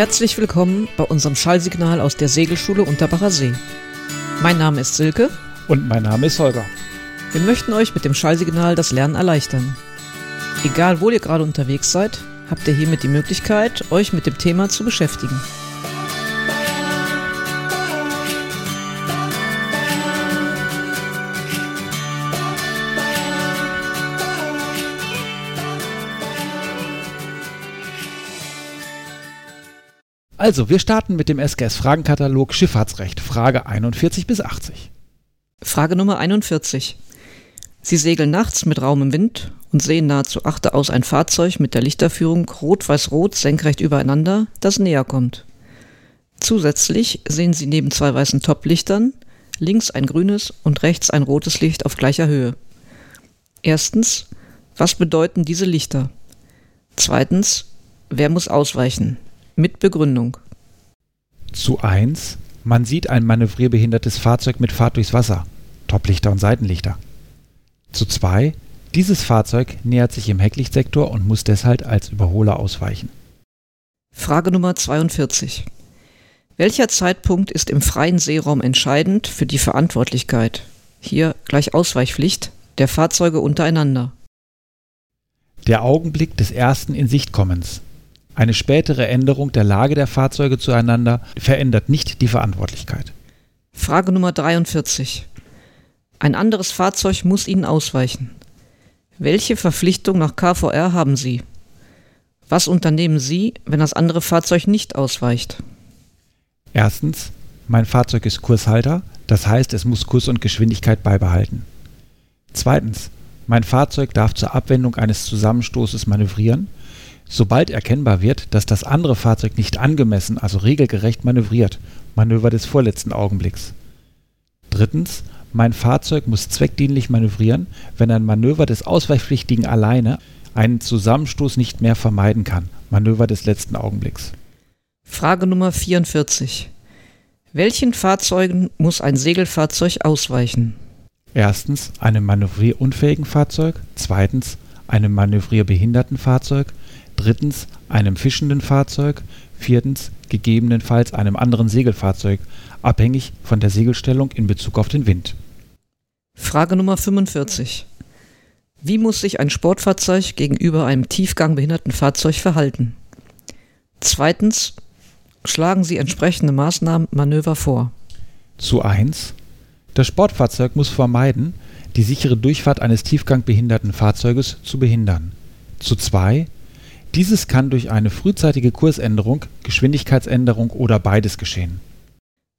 Herzlich willkommen bei unserem Schallsignal aus der Segelschule Unterbacher See. Mein Name ist Silke. Und mein Name ist Holger. Wir möchten euch mit dem Schallsignal das Lernen erleichtern. Egal wo ihr gerade unterwegs seid, habt ihr hiermit die Möglichkeit, euch mit dem Thema zu beschäftigen. Also, wir starten mit dem SGS-Fragenkatalog Schifffahrtsrecht, Frage 41 bis 80. Frage Nummer 41. Sie segeln nachts mit rauem Wind und sehen nahezu achte aus ein Fahrzeug mit der Lichterführung rot-weiß-rot senkrecht übereinander, das näher kommt. Zusätzlich sehen Sie neben zwei weißen Toplichtern links ein grünes und rechts ein rotes Licht auf gleicher Höhe. Erstens, was bedeuten diese Lichter? Zweitens, wer muss ausweichen? Mit Begründung. Zu 1. Man sieht ein manövrierbehindertes Fahrzeug mit Fahrt durchs Wasser. Toplichter und Seitenlichter. Zu 2. Dieses Fahrzeug nähert sich im Hecklichtsektor und muss deshalb als Überholer ausweichen. Frage Nummer 42. Welcher Zeitpunkt ist im freien Seeraum entscheidend für die Verantwortlichkeit, hier gleich Ausweichpflicht, der Fahrzeuge untereinander? Der Augenblick des ersten Insichtkommens, eine spätere Änderung der Lage der Fahrzeuge zueinander verändert nicht die Verantwortlichkeit. Frage Nummer 43. Ein anderes Fahrzeug muss Ihnen ausweichen. Welche Verpflichtung nach KVR haben Sie? Was unternehmen Sie, wenn das andere Fahrzeug nicht ausweicht? Erstens, mein Fahrzeug ist Kurshalter, das heißt, es muss Kurs und Geschwindigkeit beibehalten. Zweitens, mein Fahrzeug darf zur Abwendung eines Zusammenstoßes manövrieren Sobald erkennbar wird, dass das andere Fahrzeug nicht angemessen, also regelgerecht manövriert (Manöver des vorletzten Augenblicks). Drittens, Mein Fahrzeug muss zweckdienlich manövrieren, wenn ein Manöver des Ausweichpflichtigen alleine einen Zusammenstoß nicht mehr vermeiden kann (Manöver des letzten Augenblicks). Frage Nummer 44. Welchen Fahrzeugen muss ein Segelfahrzeug ausweichen? Erstens einem manövrierunfähigen Fahrzeug, zweitens einem manövrierbehinderten Fahrzeug drittens einem fischenden Fahrzeug, viertens gegebenenfalls einem anderen Segelfahrzeug, abhängig von der Segelstellung in Bezug auf den Wind. Frage Nummer 45. Wie muss sich ein Sportfahrzeug gegenüber einem tiefgangbehinderten Fahrzeug verhalten? Zweitens, schlagen Sie entsprechende Maßnahmen, Manöver vor. Zu 1. Das Sportfahrzeug muss vermeiden, die sichere Durchfahrt eines tiefgangbehinderten Fahrzeuges zu behindern. Zu 2. Dieses kann durch eine frühzeitige Kursänderung, Geschwindigkeitsänderung oder beides geschehen.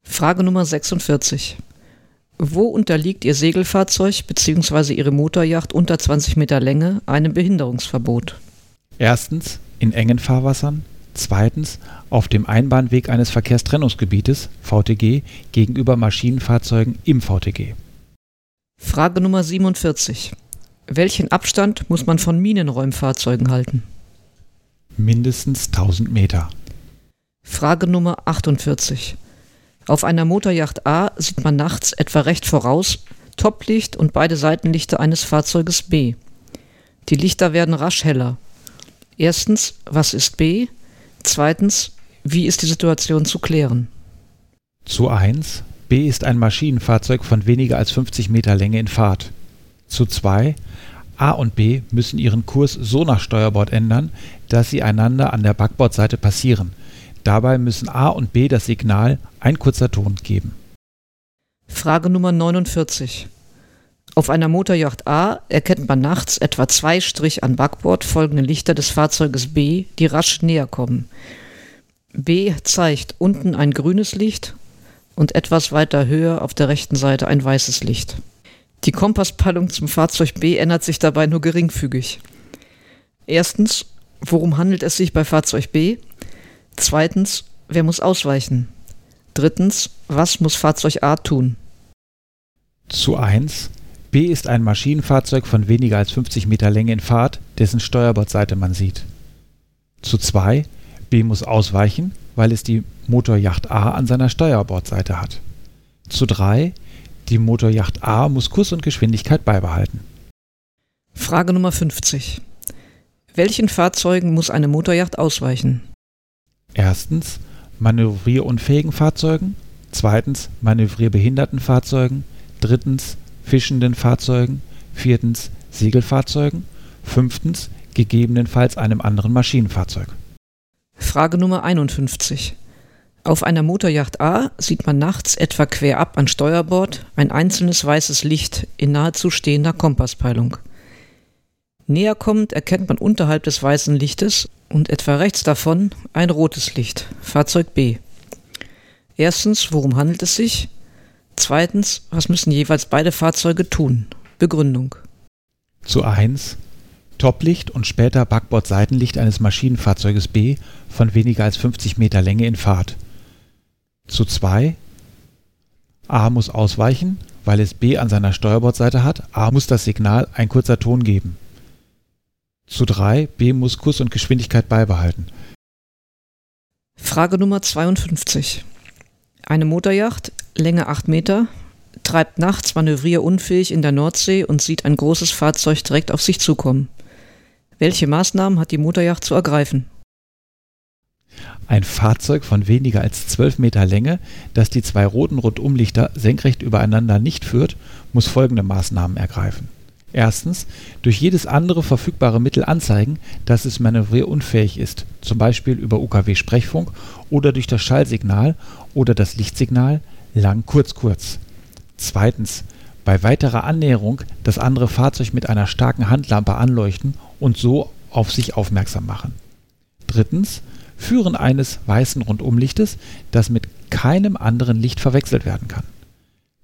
Frage Nummer 46. Wo unterliegt Ihr Segelfahrzeug bzw. Ihre Motorjacht unter 20 Meter Länge einem Behinderungsverbot? Erstens in engen Fahrwassern, zweitens auf dem Einbahnweg eines Verkehrstrennungsgebietes (VTG) gegenüber Maschinenfahrzeugen im VTG. Frage Nummer 47. Welchen Abstand muss man von Minenräumfahrzeugen halten? Mindestens 1000 Meter. Frage Nummer 48. Auf einer Motorjacht A sieht man nachts etwa recht voraus Toplicht und beide Seitenlichter eines Fahrzeuges B. Die Lichter werden rasch heller. Erstens, was ist B? Zweitens, wie ist die Situation zu klären? Zu 1. B ist ein Maschinenfahrzeug von weniger als 50 Meter Länge in Fahrt. Zu 2. A und B müssen ihren Kurs so nach Steuerbord ändern, dass sie einander an der Backbordseite passieren. Dabei müssen A und B das Signal ein kurzer Ton geben. Frage Nummer 49. Auf einer Motorjacht A erkennt man nachts etwa zwei Strich an Backbord folgende Lichter des Fahrzeuges B, die rasch näher kommen. B zeigt unten ein grünes Licht und etwas weiter höher auf der rechten Seite ein weißes Licht. Die Kompasspeilung zum Fahrzeug B ändert sich dabei nur geringfügig. Erstens, worum handelt es sich bei Fahrzeug B? Zweitens, wer muss ausweichen? Drittens, was muss Fahrzeug A tun? Zu 1. B ist ein Maschinenfahrzeug von weniger als 50 Meter Länge in Fahrt, dessen Steuerbordseite man sieht. Zu 2. B muss ausweichen, weil es die Motorjacht A an seiner Steuerbordseite hat. Zu 3. Die Motorjacht A muss Kurs und Geschwindigkeit beibehalten. Frage Nummer 50. Welchen Fahrzeugen muss eine Motorjacht ausweichen? Erstens manövrierunfähigen Fahrzeugen, zweitens manövrierbehinderten Fahrzeugen, drittens fischenden Fahrzeugen, viertens Segelfahrzeugen, fünftens gegebenenfalls einem anderen Maschinenfahrzeug. Frage Nummer 51. Auf einer Motorjacht A sieht man nachts etwa quer ab an Steuerbord ein einzelnes weißes Licht in nahezu stehender Kompasspeilung. Näher kommend erkennt man unterhalb des weißen Lichtes und etwa rechts davon ein rotes Licht, Fahrzeug B. Erstens, worum handelt es sich? Zweitens, was müssen jeweils beide Fahrzeuge tun? Begründung. Zu 1. Toplicht und später Backbord-Seitenlicht eines Maschinenfahrzeuges B von weniger als 50 Meter Länge in Fahrt. Zu 2. A muss ausweichen, weil es B an seiner Steuerbordseite hat. A muss das Signal ein kurzer Ton geben. Zu 3. B muss Kurs und Geschwindigkeit beibehalten. Frage Nummer 52. Eine Motorjacht, Länge 8 Meter, treibt nachts manövrierunfähig in der Nordsee und sieht ein großes Fahrzeug direkt auf sich zukommen. Welche Maßnahmen hat die Motorjacht zu ergreifen? Ein Fahrzeug von weniger als 12 Meter Länge, das die zwei roten Rundumlichter senkrecht übereinander nicht führt, muss folgende Maßnahmen ergreifen. Erstens, durch jedes andere verfügbare Mittel anzeigen, dass es manövrierunfähig ist, zum Beispiel über UKW-Sprechfunk oder durch das Schallsignal oder das Lichtsignal lang kurz kurz. Zweitens, bei weiterer Annäherung das andere Fahrzeug mit einer starken Handlampe anleuchten und so auf sich aufmerksam machen. Drittens, Führen eines weißen Rundumlichtes, das mit keinem anderen Licht verwechselt werden kann.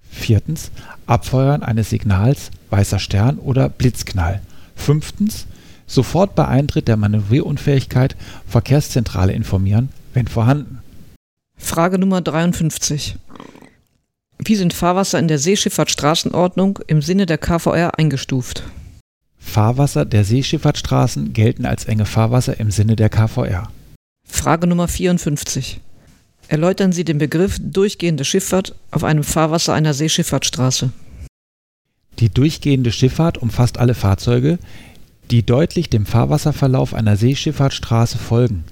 Viertens, Abfeuern eines Signals weißer Stern oder Blitzknall. Fünftens, sofort bei Eintritt der Manövrierunfähigkeit Verkehrszentrale informieren, wenn vorhanden. Frage Nummer 53. Wie sind Fahrwasser in der Seeschifffahrtsstraßenordnung im Sinne der KVR eingestuft? Fahrwasser der Seeschifffahrtsstraßen gelten als enge Fahrwasser im Sinne der KVR. Frage Nummer 54. Erläutern Sie den Begriff durchgehende Schifffahrt auf einem Fahrwasser einer Seeschifffahrtsstraße. Die durchgehende Schifffahrt umfasst alle Fahrzeuge, die deutlich dem Fahrwasserverlauf einer Seeschifffahrtsstraße folgen.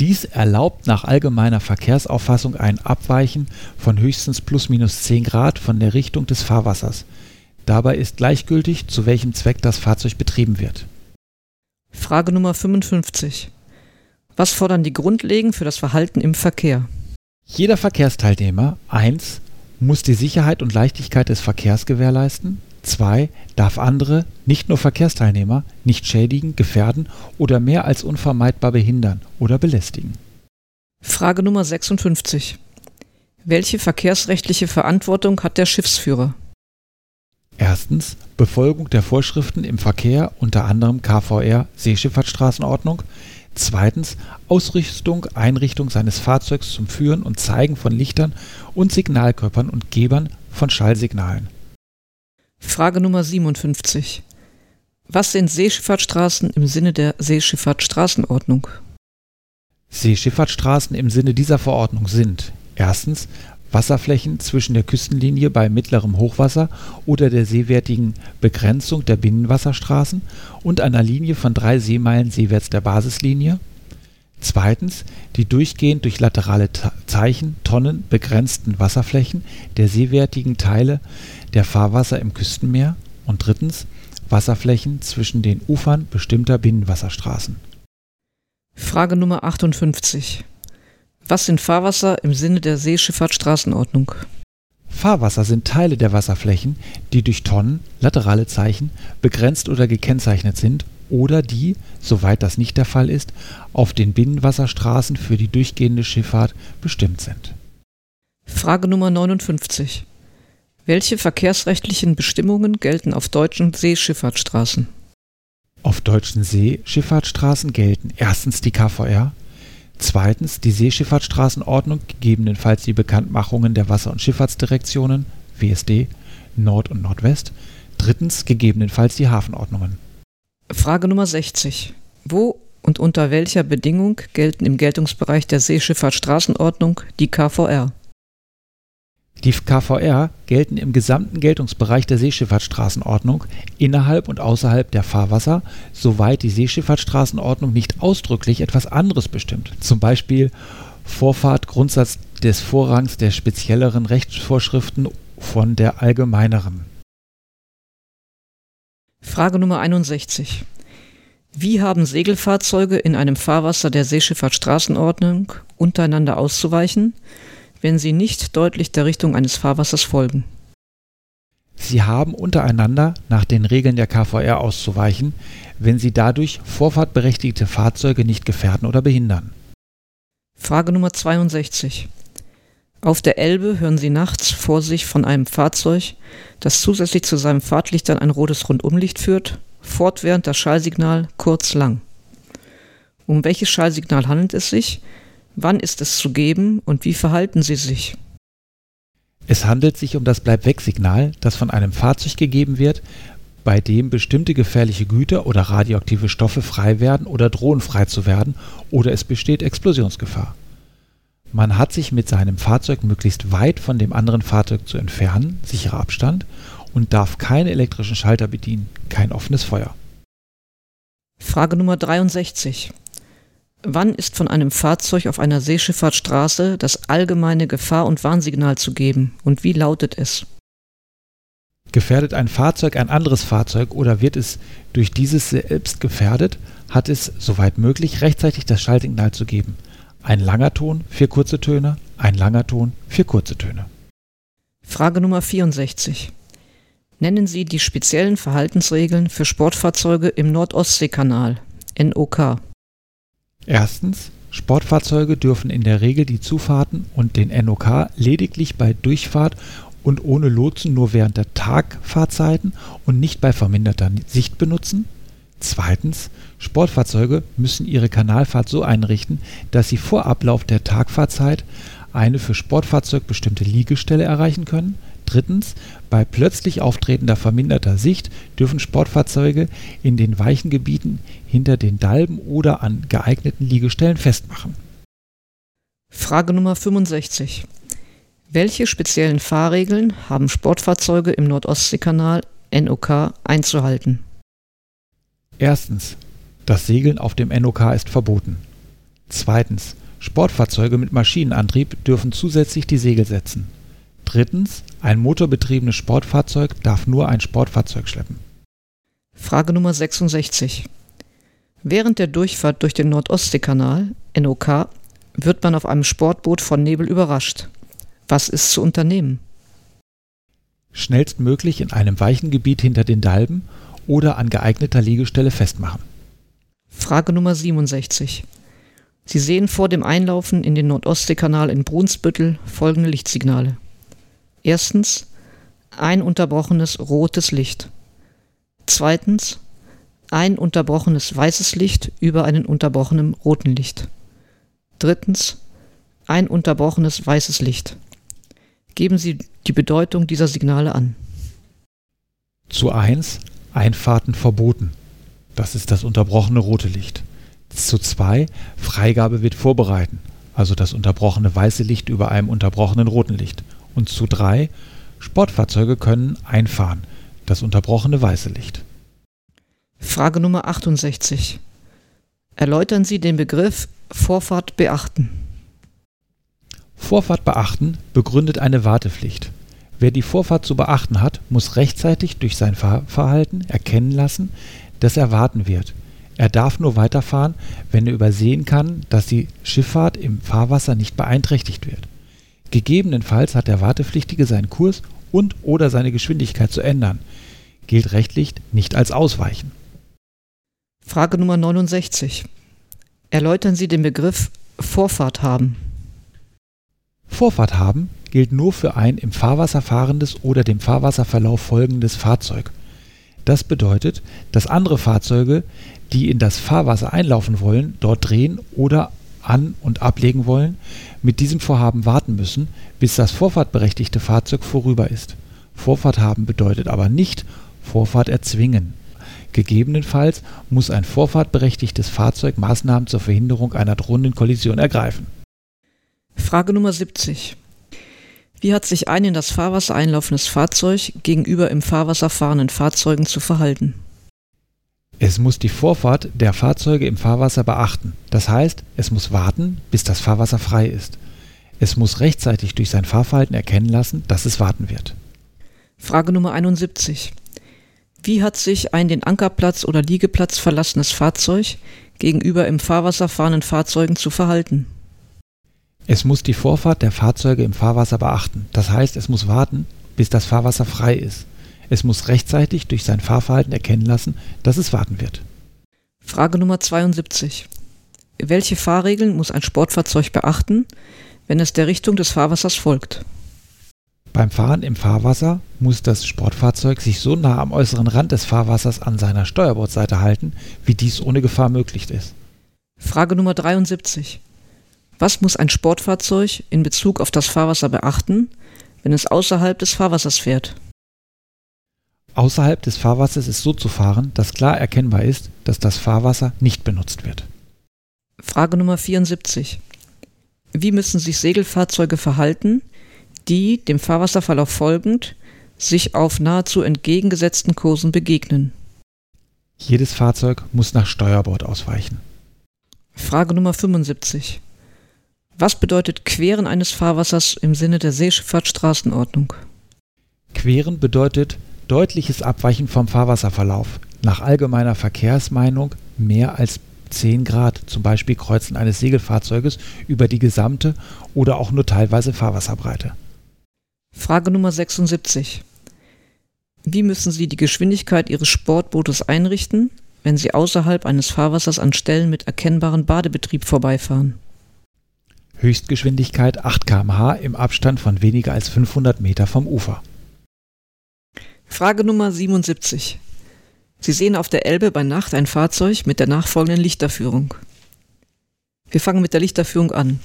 Dies erlaubt nach allgemeiner Verkehrsauffassung ein Abweichen von höchstens plus minus 10 Grad von der Richtung des Fahrwassers. Dabei ist gleichgültig, zu welchem Zweck das Fahrzeug betrieben wird. Frage Nummer 55. Was fordern die Grundlagen für das Verhalten im Verkehr? Jeder Verkehrsteilnehmer 1 muss die Sicherheit und Leichtigkeit des Verkehrs gewährleisten. 2 darf andere, nicht nur Verkehrsteilnehmer, nicht schädigen, gefährden oder mehr als unvermeidbar behindern oder belästigen. Frage Nummer 56. Welche verkehrsrechtliche Verantwortung hat der Schiffsführer? Erstens Befolgung der Vorschriften im Verkehr, unter anderem KVR Seeschifffahrtsstraßenordnung. Zweitens Ausrüstung, Einrichtung seines Fahrzeugs zum Führen und Zeigen von Lichtern und Signalkörpern und Gebern von Schallsignalen. Frage Nummer 57. Was sind Seeschifffahrtsstraßen im Sinne der Seeschifffahrtsstraßenordnung? Seeschifffahrtsstraßen im Sinne dieser Verordnung sind erstens Wasserflächen zwischen der Küstenlinie bei mittlerem Hochwasser oder der seewertigen Begrenzung der Binnenwasserstraßen und einer Linie von drei Seemeilen seewärts der Basislinie. Zweitens die durchgehend durch laterale Zeichen Tonnen begrenzten Wasserflächen der seewertigen Teile der Fahrwasser im Küstenmeer. Und drittens Wasserflächen zwischen den Ufern bestimmter Binnenwasserstraßen. Frage Nummer 58. Was sind Fahrwasser im Sinne der Seeschifffahrtsstraßenordnung? Fahrwasser sind Teile der Wasserflächen, die durch Tonnen, laterale Zeichen, begrenzt oder gekennzeichnet sind oder die, soweit das nicht der Fall ist, auf den Binnenwasserstraßen für die durchgehende Schifffahrt bestimmt sind. Frage Nummer 59. Welche verkehrsrechtlichen Bestimmungen gelten auf deutschen Seeschifffahrtsstraßen? Auf deutschen Seeschifffahrtsstraßen gelten erstens die KVR, Zweitens die Seeschifffahrtsstraßenordnung, gegebenenfalls die Bekanntmachungen der Wasser- und Schifffahrtsdirektionen (WSD) Nord und Nordwest. Drittens gegebenenfalls die Hafenordnungen. Frage Nummer 60. Wo und unter welcher Bedingung gelten im Geltungsbereich der Seeschifffahrtsstraßenordnung die KVR? Die KVR gelten im gesamten Geltungsbereich der Seeschifffahrtsstraßenordnung innerhalb und außerhalb der Fahrwasser, soweit die Seeschifffahrtsstraßenordnung nicht ausdrücklich etwas anderes bestimmt. Zum Beispiel Vorfahrt Grundsatz des Vorrangs der spezielleren Rechtsvorschriften von der allgemeineren. Frage Nummer 61. Wie haben Segelfahrzeuge in einem Fahrwasser der Seeschifffahrtsstraßenordnung untereinander auszuweichen, wenn sie nicht deutlich der Richtung eines Fahrwassers folgen? Sie haben untereinander nach den Regeln der KVR auszuweichen, wenn sie dadurch vorfahrtberechtigte Fahrzeuge nicht gefährden oder behindern. Frage Nummer 62. Auf der Elbe hören Sie nachts vor sich von einem Fahrzeug, das zusätzlich zu seinen Fahrtlichtern ein rotes Rundumlicht führt, fortwährend das Schallsignal kurz lang. Um welches Schallsignal handelt es sich? Wann ist es zu geben und wie verhalten Sie sich? Es handelt sich um das Bleib-weg-Signal, das von einem Fahrzeug gegeben wird, bei dem bestimmte gefährliche Güter oder radioaktive Stoffe frei werden oder drohen frei zu werden oder es besteht Explosionsgefahr. Man hat sich mit seinem Fahrzeug möglichst weit von dem anderen Fahrzeug zu entfernen, sicherer Abstand, und darf keine elektrischen Schalter bedienen, kein offenes Feuer. Frage Nummer 63. Wann ist von einem Fahrzeug auf einer Seeschifffahrtsstraße das allgemeine Gefahr- und Warnsignal zu geben und wie lautet es? Gefährdet ein Fahrzeug ein anderes Fahrzeug oder wird es durch dieses selbst gefährdet, hat es, soweit möglich, rechtzeitig das Schaltsignal zu geben. Ein langer Ton, vier kurze Töne, ein langer Ton, vier kurze Töne. Frage Nummer 64. Nennen Sie die speziellen Verhaltensregeln für Sportfahrzeuge im Nordostseekanal, NOK. Erstens. Sportfahrzeuge dürfen in der Regel die Zufahrten und den NOK lediglich bei Durchfahrt und ohne Lotsen nur während der Tagfahrzeiten und nicht bei verminderter Sicht benutzen. Zweitens. Sportfahrzeuge müssen ihre Kanalfahrt so einrichten, dass sie vor Ablauf der Tagfahrzeit eine für Sportfahrzeug bestimmte Liegestelle erreichen können. Drittens. Bei plötzlich auftretender verminderter Sicht dürfen Sportfahrzeuge in den weichen Gebieten hinter den Dalben oder an geeigneten Liegestellen festmachen. Frage Nummer 65. Welche speziellen Fahrregeln haben Sportfahrzeuge im Nordostseekanal NOK einzuhalten? Erstens. Das Segeln auf dem NOK ist verboten. Zweitens. Sportfahrzeuge mit Maschinenantrieb dürfen zusätzlich die Segel setzen. Drittens. Ein motorbetriebenes Sportfahrzeug darf nur ein Sportfahrzeug schleppen. Frage Nummer 66. Während der Durchfahrt durch den Nordostseekanal, NOK, wird man auf einem Sportboot von Nebel überrascht. Was ist zu unternehmen? Schnellstmöglich in einem weichen Gebiet hinter den Dalben oder an geeigneter Liegestelle festmachen. Frage Nummer 67. Sie sehen vor dem Einlaufen in den Nordostseekanal in Brunsbüttel folgende Lichtsignale. Erstens ein unterbrochenes rotes Licht. Zweitens ein unterbrochenes weißes Licht über einem unterbrochenen roten Licht. Drittens ein unterbrochenes weißes Licht. Geben Sie die Bedeutung dieser Signale an. Zu 1 Einfahrten verboten. Das ist das unterbrochene rote Licht. Zu 2 Freigabe wird vorbereiten. Also das unterbrochene weiße Licht über einem unterbrochenen roten Licht. Und zu 3 Sportfahrzeuge können einfahren. Das unterbrochene weiße Licht. Frage Nummer 68. Erläutern Sie den Begriff Vorfahrt beachten. Vorfahrt beachten begründet eine Wartepflicht. Wer die Vorfahrt zu beachten hat, muss rechtzeitig durch sein Fahrverhalten erkennen lassen, dass er warten wird. Er darf nur weiterfahren, wenn er übersehen kann, dass die Schifffahrt im Fahrwasser nicht beeinträchtigt wird. Gegebenenfalls hat der Wartepflichtige seinen Kurs und oder seine Geschwindigkeit zu ändern. Gilt rechtlich nicht als Ausweichen. Frage Nummer 69. Erläutern Sie den Begriff Vorfahrt haben. Vorfahrt haben gilt nur für ein im Fahrwasser fahrendes oder dem Fahrwasserverlauf folgendes Fahrzeug. Das bedeutet, dass andere Fahrzeuge, die in das Fahrwasser einlaufen wollen, dort drehen oder an- und ablegen wollen, mit diesem Vorhaben warten müssen, bis das vorfahrtberechtigte Fahrzeug vorüber ist. Vorfahrt haben bedeutet aber nicht Vorfahrt erzwingen. Gegebenenfalls muss ein vorfahrtberechtigtes Fahrzeug Maßnahmen zur Verhinderung einer drohenden Kollision ergreifen. Frage Nummer 70. Wie hat sich ein in das Fahrwasser einlaufendes Fahrzeug gegenüber im Fahrwasser fahrenden Fahrzeugen zu verhalten? Es muss die Vorfahrt der Fahrzeuge im Fahrwasser beachten. Das heißt, es muss warten, bis das Fahrwasser frei ist. Es muss rechtzeitig durch sein Fahrverhalten erkennen lassen, dass es warten wird. Frage Nummer 71. Wie hat sich ein den Ankerplatz oder Liegeplatz verlassenes Fahrzeug gegenüber im Fahrwasser fahrenden Fahrzeugen zu verhalten? Es muss die Vorfahrt der Fahrzeuge im Fahrwasser beachten. Das heißt, es muss warten, bis das Fahrwasser frei ist. Es muss rechtzeitig durch sein Fahrverhalten erkennen lassen, dass es warten wird. Frage Nummer 72. Welche Fahrregeln muss ein Sportfahrzeug beachten, wenn es der Richtung des Fahrwassers folgt? Beim Fahren im Fahrwasser muss das Sportfahrzeug sich so nah am äußeren Rand des Fahrwassers an seiner Steuerbordseite halten, wie dies ohne Gefahr möglich ist. Frage Nummer 73. Was muss ein Sportfahrzeug in Bezug auf das Fahrwasser beachten, wenn es außerhalb des Fahrwassers fährt? Außerhalb des Fahrwassers ist so zu fahren, dass klar erkennbar ist, dass das Fahrwasser nicht benutzt wird. Frage Nummer 74. Wie müssen sich Segelfahrzeuge verhalten, die, dem Fahrwasserverlauf folgend, sich auf nahezu entgegengesetzten Kursen begegnen? Jedes Fahrzeug muss nach Steuerbord ausweichen. Frage Nummer 75. Was bedeutet Queren eines Fahrwassers im Sinne der Seeschifffahrtsstraßenordnung? Queren bedeutet deutliches Abweichen vom Fahrwasserverlauf. Nach allgemeiner Verkehrsmeinung mehr als 10 Grad, zum Beispiel Kreuzen eines Segelfahrzeuges über die gesamte oder auch nur teilweise Fahrwasserbreite. Frage Nummer 76. Wie müssen Sie die Geschwindigkeit Ihres Sportbootes einrichten, wenn Sie außerhalb eines Fahrwassers an Stellen mit erkennbarem Badebetrieb vorbeifahren? Höchstgeschwindigkeit 8 km/h im Abstand von weniger als 500 Meter vom Ufer. Frage Nummer 77. Sie sehen auf der Elbe bei Nacht ein Fahrzeug mit der nachfolgenden Lichterführung. Wir fangen mit der Lichterführung an.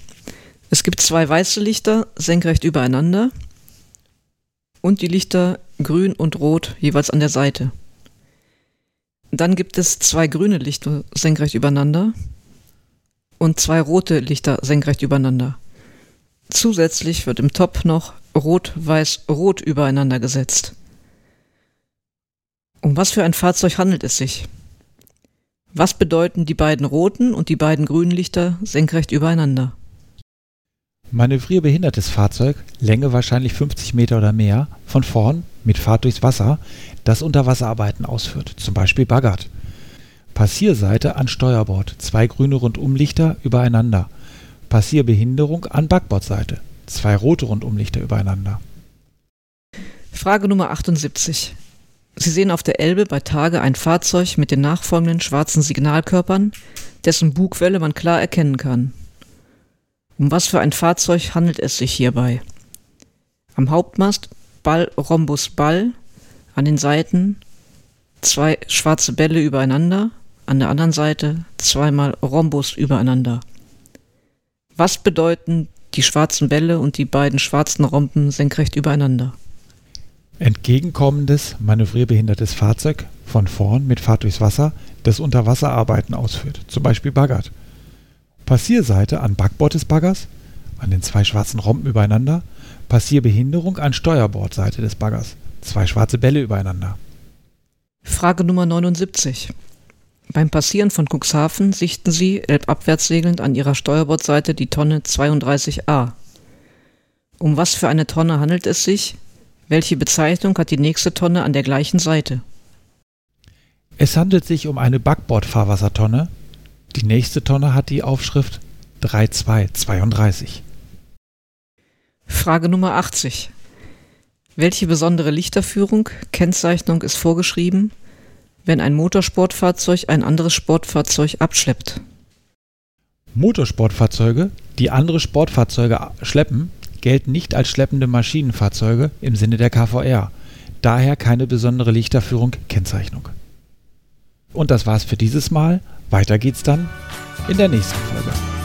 Es gibt zwei weiße Lichter senkrecht übereinander und die Lichter grün und rot jeweils an der Seite. Dann gibt es zwei grüne Lichter senkrecht übereinander und zwei rote Lichter senkrecht übereinander. Zusätzlich wird im Top noch rot, weiß, rot übereinander gesetzt. Um was für ein Fahrzeug handelt es sich? Was bedeuten die beiden roten und die beiden grünen Lichter senkrecht übereinander? Manövrierbehindertes Fahrzeug, Länge wahrscheinlich 50 Meter oder mehr, von vorn mit Fahrt durchs Wasser, das Unterwasserarbeiten ausführt, zum Beispiel baggert. Passierseite an Steuerbord, zwei grüne Rundumlichter übereinander. Passierbehinderung an Backbordseite, zwei rote Rundumlichter übereinander. Frage Nummer 78. Sie sehen auf der Elbe bei Tage ein Fahrzeug mit den nachfolgenden schwarzen Signalkörpern, dessen Bugwelle man klar erkennen kann. Um was für ein Fahrzeug handelt es sich hierbei? Am Hauptmast Ball, Rhombus, Ball, an den Seiten zwei schwarze Bälle übereinander, an der anderen Seite zweimal Rhombus übereinander. Was bedeuten die schwarzen Bälle und die beiden schwarzen Rompen senkrecht übereinander? Entgegenkommendes, manövrierbehindertes Fahrzeug von vorn mit Fahrt durchs Wasser, das Unterwasserarbeiten ausführt, zum Beispiel baggert. Passierseite an Backbord des Baggers, an den zwei schwarzen Rompen übereinander, Passierbehinderung an Steuerbordseite des Baggers, zwei schwarze Bälle übereinander. Frage Nummer 79. Beim Passieren von Cuxhaven sichten Sie elbabwärts segelnd an Ihrer Steuerbordseite die Tonne 32a. Um was für eine Tonne handelt es sich? Welche Bezeichnung hat die nächste Tonne an der gleichen Seite? Es handelt sich um eine Backbord-Fahrwassertonne. Die nächste Tonne hat die Aufschrift 3232. Frage Nummer 80. Welche besondere Lichterführung, Kennzeichnung ist vorgeschrieben, wenn ein Motorsportfahrzeug ein anderes Sportfahrzeug abschleppt? Motorsportfahrzeuge, die andere Sportfahrzeuge schleppen, gelten nicht als schleppende Maschinenfahrzeuge im Sinne der KVR, daher keine besondere Lichterführung Kennzeichnung. Und das war's für dieses Mal. Weiter geht's dann in der nächsten Folge.